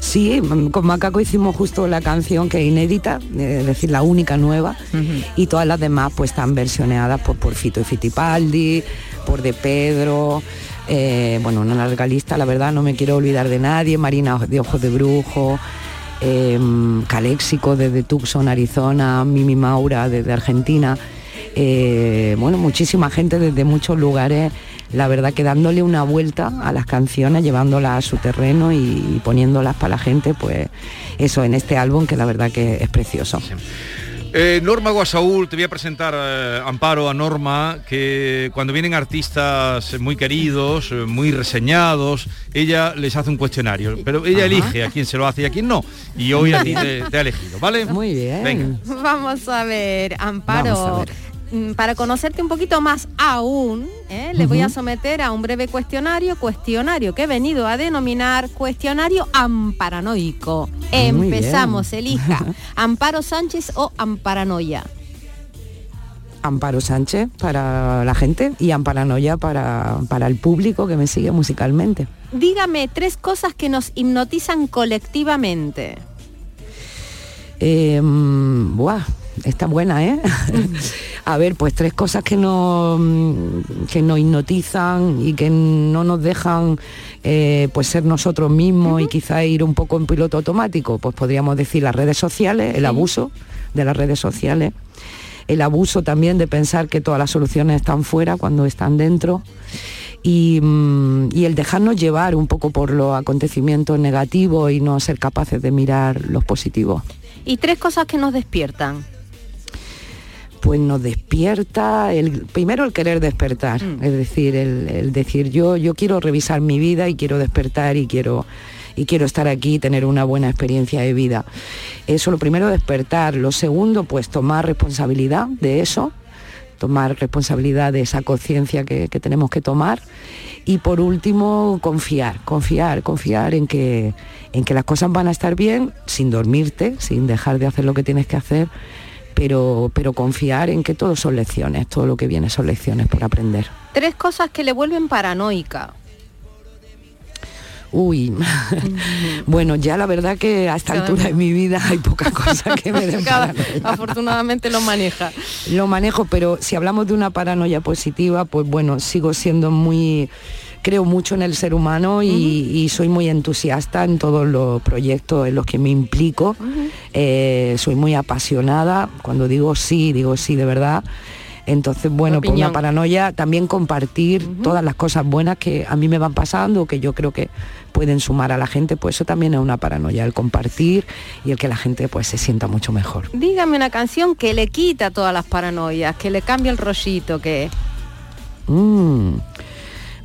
Sí, con Macaco hicimos justo la canción que es inédita, es decir, la única nueva, y todas las demás pues están versioneadas por, por Fito y Fitipaldi, por De Pedro, eh, bueno, una larga lista, la verdad, no me quiero olvidar de nadie, Marina de Ojos de Brujo, eh, Caléxico desde Tucson, Arizona, Mimi Maura desde Argentina, eh, bueno, muchísima gente desde muchos lugares, la verdad que dándole una vuelta a las canciones, llevándolas a su terreno y, poniéndolas para la gente, pues eso en este álbum que la verdad que es precioso. Eh, Norma Guasaúl, te voy a presentar eh, Amparo a Norma, que cuando vienen artistas muy queridos, eh, muy reseñados, ella les hace un cuestionario, pero ella elige a quién se lo hace y a quién no. Y hoy a ti te, (laughs) ha elegido, ¿vale? Muy bien. Vamos a ver, Amparo. Mm, para conocerte un poquito más aún, ¿eh? le voy a someter a un breve cuestionario, cuestionario que he venido a denominar cuestionario amparanoico. Empezamos, elija, (laughs) Amparo Sánchez o Amparanoia. Amparo Sánchez para la gente y Amparanoia para, para el público que me sigue musicalmente. Dígame tres cosas que nos hipnotizan colectivamente. Eh, buah, está buena, ¿eh? (laughs) a ver, pues tres cosas que nos, que nos hipnotizan y que no nos dejan eh, pues ser nosotros mismos y quizá ir un poco en piloto automático. Pues podríamos decir las redes sociales, el abuso de las redes sociales, el abuso también de pensar que todas las soluciones están fuera cuando están dentro. Y, mm, y, el dejarnos llevar un poco por los acontecimientos negativos y no ser capaces de mirar los positivos. Y tres cosas que nos despiertan pues nos despierta el primero el querer despertar mm. es decir el, decir yo yo quiero revisar mi vida y quiero despertar y quiero y quiero estar aquí y tener una buena experiencia de vida. Eso lo primero despertar. Lo segundo pues tomar responsabilidad de eso tomar responsabilidad de esa conciencia que, que, tenemos que tomar. Y por último confiar confiar confiar en que en que las cosas van a estar bien sin dormirte sin dejar de hacer lo que tienes que hacer pero, pero confiar en que todo son lecciones, todo lo que viene son lecciones por aprender. Tres cosas que le vuelven paranoica. Uy, (laughs) bueno, ya la verdad que a esta altura de mi vida hay pocas (laughs) cosas que me den Afortunadamente lo maneja. Lo manejo, pero si hablamos de una paranoia positiva, pues bueno, sigo siendo muy creo mucho en el ser humano y, soy muy entusiasta en todos los proyectos en los que me implico. Eh, soy muy apasionada. Cuando digo sí, digo sí de verdad. Entonces, bueno, por una paranoia, también compartir todas las cosas buenas que a mí me van pasando, que yo creo que pueden sumar a la gente, pues eso también es una paranoia, el compartir y el que la gente pues se sienta mucho mejor. Dígame una canción que le quita todas las paranoias, que le cambia el rollito, que... Mm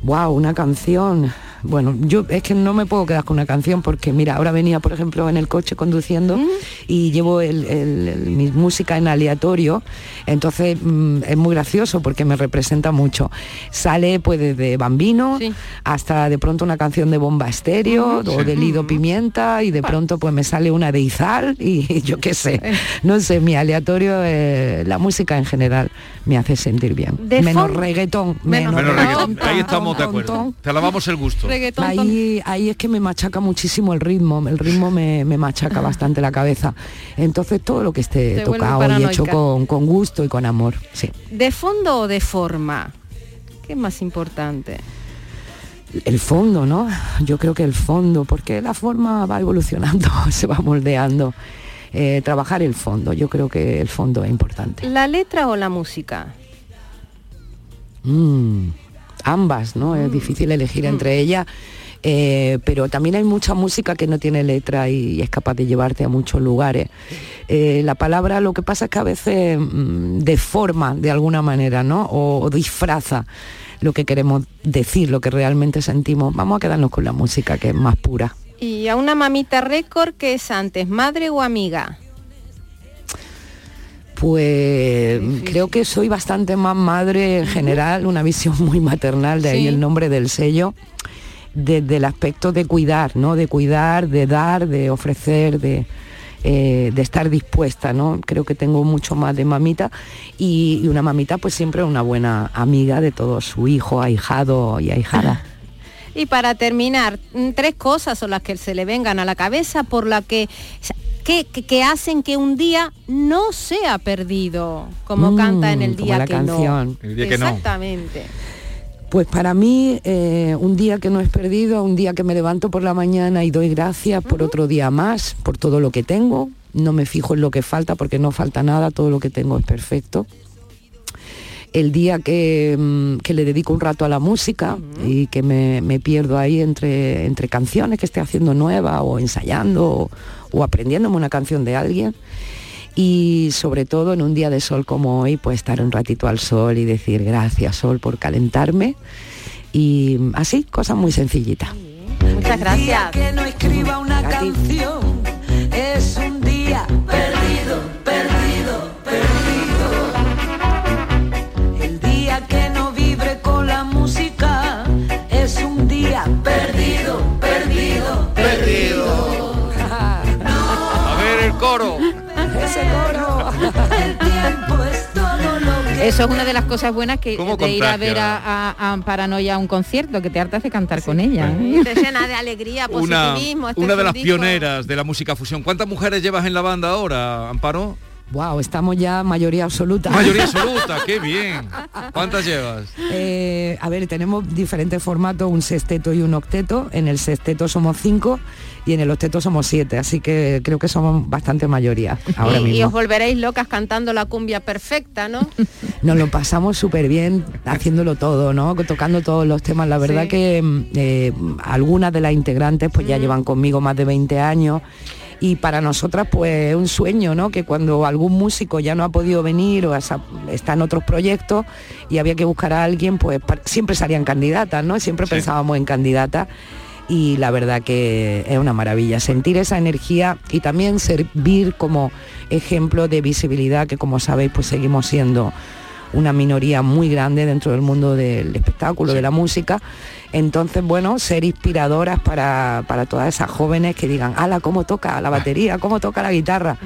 wow, una canción. Bueno, yo es que no me puedo quedar con una canción porque mira, ahora venía por ejemplo en el coche conduciendo y llevo mi música en aleatorio, entonces mm, es muy gracioso porque me representa mucho. Sale pues desde Bambino hasta de pronto una canción de Bomba Estéreo o de Lido Pimienta y de pronto pues me sale una de Izal y, (laughs) yo qué sé, no sé, mi aleatorio, eh, la música en general me hace sentir bien. menos reggaetón, menos, reggaetón. Ahí estamos de acuerdo. Te lavamos el gusto. Ahí, ahí es que me machaca muchísimo el ritmo, el ritmo me, machaca bastante la cabeza. Entonces todo lo que esté tocado y hecho con, con, gusto y con amor, sí. ¿De fondo o de forma? ¿Qué es más importante? El fondo, ¿no? Yo creo que el fondo, porque la forma va evolucionando, (laughs) se va moldeando. Eh, trabajar el fondo. Yo creo que el fondo es importante. ¿La letra o la música? Mm, ambas, ¿no? Es mm. difícil elegir entre mm. ellas. Eh, pero también hay mucha música que no tiene letra y, es capaz de llevarte a muchos lugares. Eh, la palabra lo que pasa es que a veces deforma de alguna manera, ¿no? o disfraza lo que queremos decir, lo que realmente sentimos. Vamos a quedarnos con la música que es más pura. ¿Y a una mamita récord que es antes, madre o amiga? Pues creo que soy bastante más madre en general, una visión muy maternal, de ahí el nombre del sello, desde el aspecto de cuidar, ¿no? De cuidar, de dar, de ofrecer, de, eh, de estar dispuesta, ¿no? Creo que tengo mucho más de mamita y, y una mamita pues siempre una buena amiga de todo su hijo, ahijado y ahijada. (laughs) Y para terminar, mm, tres cosas son las que se le vengan a la cabeza por la que que, hacen que un día no sea perdido, como canta en el día la que canción. no. El día que Exactamente. Pues para mí, eh, un día que no es perdido, un día que me levanto por la mañana y doy gracias por otro día más, por todo lo que tengo. No me fijo en lo que falta porque no falta nada, todo lo que tengo es perfecto el día mm, que, le dedico un rato a la música y que me, pierdo ahí entre, entre canciones que esté haciendo nueva o ensayando o, aprendiéndome una canción de alguien y sobre todo en un día de sol como hoy, pues estar un ratito al sol y decir gracias sol por calentarme y así, cosas muy sencillitas. Muchas gracias. Que no escriba una canción Eso es una de las cosas buenas que de ir a ver a, Paranoia a un concierto, que te hartas de cantar con ella. ¿eh? Te llena de alegría, positivismo. Una, este una de las pioneras de la música fusión. ¿Cuántas mujeres llevas en la banda ahora, Amparo? Wow, estamos ya mayoría absoluta. Mayoría (laughs) absoluta, qué bien. ¿Cuántas llevas? Eh, a ver, tenemos diferentes formatos, un sexteto y un octeto. En el sexteto somos cinco y en el octeto somos siete, así que creo que somos bastante mayoría ahora y, mismo. y os volveréis locas cantando la cumbia perfecta, ¿no? (laughs) Nos lo pasamos súper bien haciéndolo todo, ¿no? Tocando todos los temas. La verdad Sí. que mm, eh, algunas de las integrantes pues ya llevan conmigo más de 20 años y para nosotras pues es un sueño, ¿no? Que cuando algún músico ya no ha podido venir o está en otros proyectos y había que buscar a alguien, pues siempre salían candidatas, ¿no? Siempre pensábamos en candidatas y la verdad que es una maravilla sentir esa energía y también servir como ejemplo de visibilidad que como sabéis pues seguimos siendo una minoría muy grande dentro del mundo del espectáculo, de la música. Entonces, bueno, ser inspiradoras para, para todas esas jóvenes que digan, ala, cómo toca la batería, cómo toca la guitarra.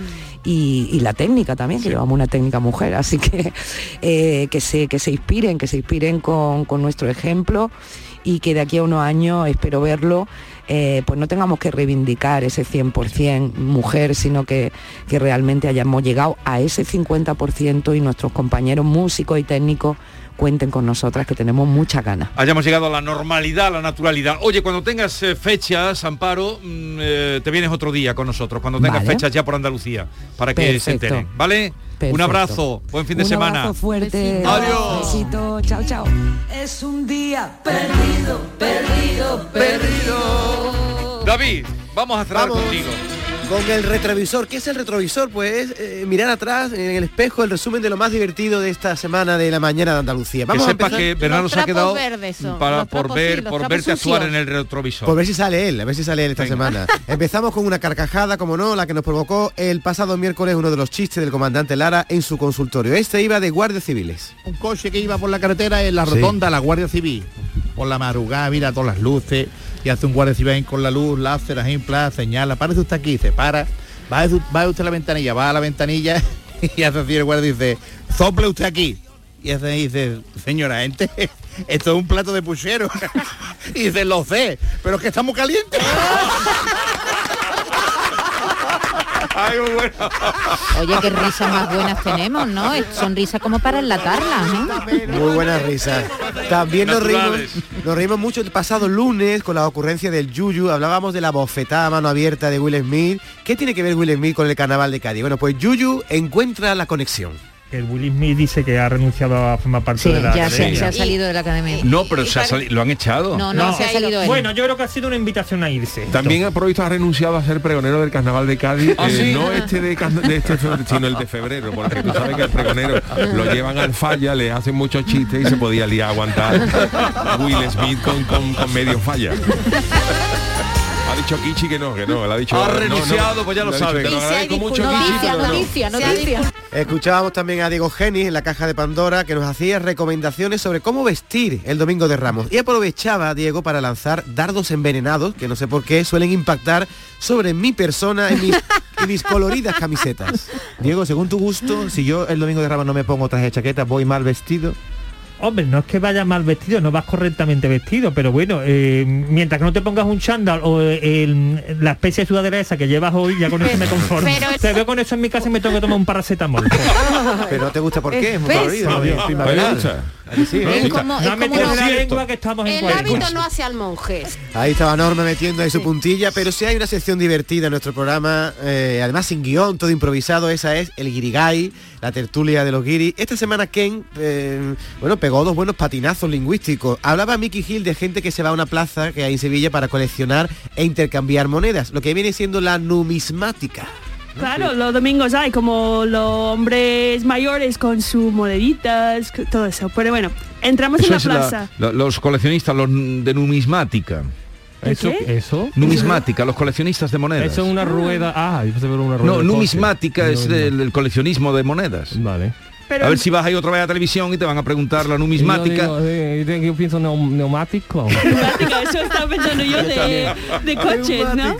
Y, y la técnica también, que llevamos una técnica mujer. Así que (laughs) eh, que, se, que se inspiren, que se inspiren con, con nuestro ejemplo y que de aquí a unos años espero verlo, eh, pues no tengamos que reivindicar ese 100% mujer, sino que, que realmente hayamos llegado a ese 50% y nuestros compañeros músicos y técnicos cuenten con nosotras, que tenemos muchas ganas. Hayamos llegado a la normalidad, a la naturalidad. Oye, cuando tengas eh, fechas, Amparo, mm, eh, te vienes otro día con nosotros, cuando tengas Vale. fechas ya por Andalucía, para que se enteren, ¿vale? Un abrazo, buen fin de Un semana. abrazo fuerte. Adiós. Besito, chao, chao. Es un día perdido, perdido, perdido. David, vamos a cerrar Vamos. contigo. Con el retrovisor. ¿Qué es el retrovisor? Pues es eh, mirar atrás en el espejo el resumen de lo más divertido de esta semana de la mañana de Andalucía. Que Vamos a sepa que Bernardo se ha quedado para, por trapos ver, sí, por verte actuar sucios. en el retrovisor. Por ver si sale él, a ver si sale él esta Venga. semana. (laughs) Empezamos con una carcajada, como no, la que nos provocó el pasado miércoles uno de los chistes del comandante Lara en su consultorio. Este iba de guardias civiles. un coche que iba por la carretera en la Sí. rotonda, la Guardia Civil. Por la madrugada, mira todas las luces, y hace un guardia civil con la luz, láser, plan, señala, párese usted aquí, se para, va, va usted a la ventanilla, va a la ventanilla (laughs) y hace así el guardia dice, sople usted aquí. Y hace dice, señora gente, esto es un plato de puchero. (laughs) y dice, lo sé, pero es que estamos calientes. (laughs) Ay, muy bueno. Oye, qué risas más buenas tenemos, ¿no? Son risas como para enlatarlas, ¿no? Muy buena risa. También nos reímos, nos reímos mucho el pasado lunes con la ocurrencia del Yuyu. Hablábamos de la bofetada a mano abierta de Will Smith. ¿Qué tiene que ver Will Smith con el carnaval de Cádiz? Bueno, pues Yuyu encuentra la conexión. El Will Smith dice que ha renunciado a formar parte Sí, de la ya se, academia. se ha salido de la academia. No, pero se ha sali- lo han echado. No, no, se ha salido él. Bueno, yo creo que ha sido una invitación a irse. También ha provisto ha renunciado a ser pregonero del carnaval de Cádiz, ¿Ah, eh, sí? no este de, de este febrero, sino el de febrero, porque tú sabes que el pregonero lo llevan al falla, le hacen muchos chistes y se podía liar a aguantar Will Smith con, con- con medio falla. Ha dicho Kichi que no, que no, le ha dicho Ha no, no, renunciado, pues ya lo sabe. No. Escuchábamos también a Diego Genis en la caja de Pandora que nos hacía recomendaciones sobre cómo vestir el domingo de Ramos. Y aprovechaba Diego para lanzar dardos envenenados, que no sé por qué suelen impactar sobre mi persona y mis, (laughs) y mis coloridas camisetas. Diego, según tu gusto, si yo el domingo de Ramos no me pongo traje de chaqueta, voy mal vestido. Hombre, no es que vayas mal vestido, no vas correctamente vestido, pero bueno, eh, mientras que no te pongas un chándal o eh, el- la especie de sudadera esa que llevas hoy, ya con eso me conformo. pero Te veo con eso en mi casa y me tengo que tomar un paracetamol. Pero no te gusta por qué, es muy ¿Ves? colorido. No, Dios, primaveral. ¿Te gusta? ¿A que sí, eh? Es como, no como la lengua que estamos en El hábito no hace al monje. Ahí estaba Norma metiendo ahí su puntilla, pero si hay una sección divertida en nuestro programa, eh, además sin guion, todo improvisado, esa es el guirigay, la tertulia de los guiris. Esta semana Ken, eh, bueno, pegó dos buenos patinazos lingüísticos. Hablaba Mickey Hill de gente que se va a una plaza que hay en Sevilla para coleccionar e intercambiar monedas, lo que viene siendo la numismática. Claro, los domingos hay como los hombres mayores con sus moneditas, todo eso. Pero bueno, entramos en Eso la plaza. la- los coleccionistas, los de numismática. Eso, qué? eso. Numismática, los coleccionistas de monedas. Eso es una rueda. Ah, yo pensé que era una rueda. No, numismática coche. es No, no. el, el coleccionismo de monedas. Vale. Pero- A ver si vas ahí otra vez a televisión y te van a preguntar la numismática. Yo, digo, eh, yo- yo pienso neu- neumático. (laughs) Eso estaba pensando yo de, de coches, ¿no?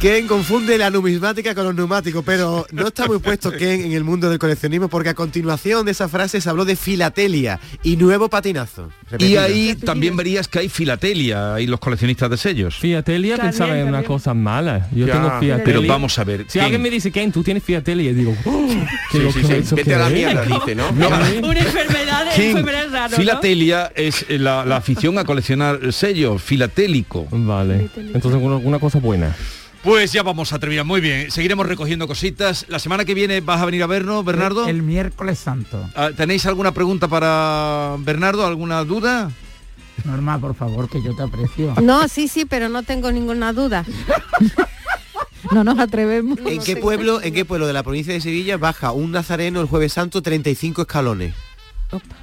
Ken confunde la numismática con los neumáticos, pero no está muy puesto Ken en el mundo del coleccionismo porque a continuación de esa frase se habló de filatelia y nuevo patinazo. Y ahí también verías que hay filatelia y los coleccionistas de sellos. Fiatelia También, pensaba en una cosa mala. Yo Ya. tengo fiatelia. Pero vamos a ver. Si Ken, alguien me dice, Ken, tú tienes fiatelia, y digo, oh, Sí, digo, sí, ¿qué- sí. eso Vete a la mierda, dice, ¿no? No, Una enfermedad, enfermedad raro, ¿no? filatelia es eh, la, la afición a coleccionar sellos, filatélico. Vale. Entonces una, una cosa buena. Pues ya vamos a terminar. Muy bien, seguiremos recogiendo cositas. La semana que viene vas a venir a vernos, Bernardo. El, el miércoles santo. Ah, ¿Tenéis alguna pregunta para Bernardo? ¿Alguna duda? Norma, por favor, que yo te aprecio. No, sí, sí, pero no tengo ninguna duda. (laughs) No nos atrevemos. ¿En qué pueblo, en qué pueblo de la provincia de Sevilla baja un nazareno el jueves santo 35 escalones?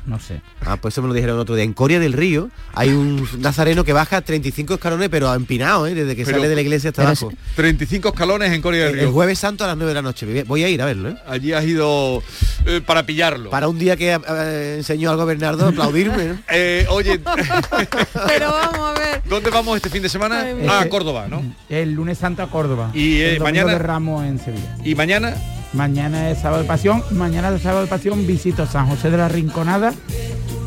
No sé. Ah, pues eso me lo dijeron el otro día. En Coria del Río hay un nazareno que baja 35 escalones, pero empinado, ¿eh? desde que Pero- sale de la iglesia hasta abajo. 35 escalones en Corea del El, Río. el jueves santo a las 9 de la noche. Voy a ir a verlo, ¿eh? Allí has ido eh, para pillarlo. Para un día que eh, enseñó algo Bernardo, aplaudirme. ¿no? (laughs) Eh, oye, (laughs) Pero vamos a ver. ¿dónde vamos este fin de semana? Ay, Ah, Este- Córdoba, ¿no? El lunes santo a Córdoba. Y, eh, el mañana- de Ramos en Sevilla. ¿Y mañana? Mañana es sábado de pasión. Mañana de sábado de pasión visito San José de la Rinconada,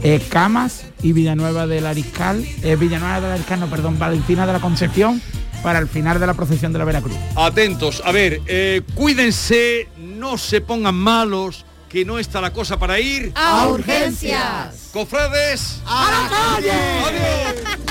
eh, Camas y Villanueva del Ariscal. eh, Villanueva del Ariscal, no, perdón, Valentina de la Concepción para el final de la procesión de la Veracruz. Atentos. A ver, eh, cuídense, no se pongan malos, que no está la cosa para ir. A urgencias. Cofrades. ¡A la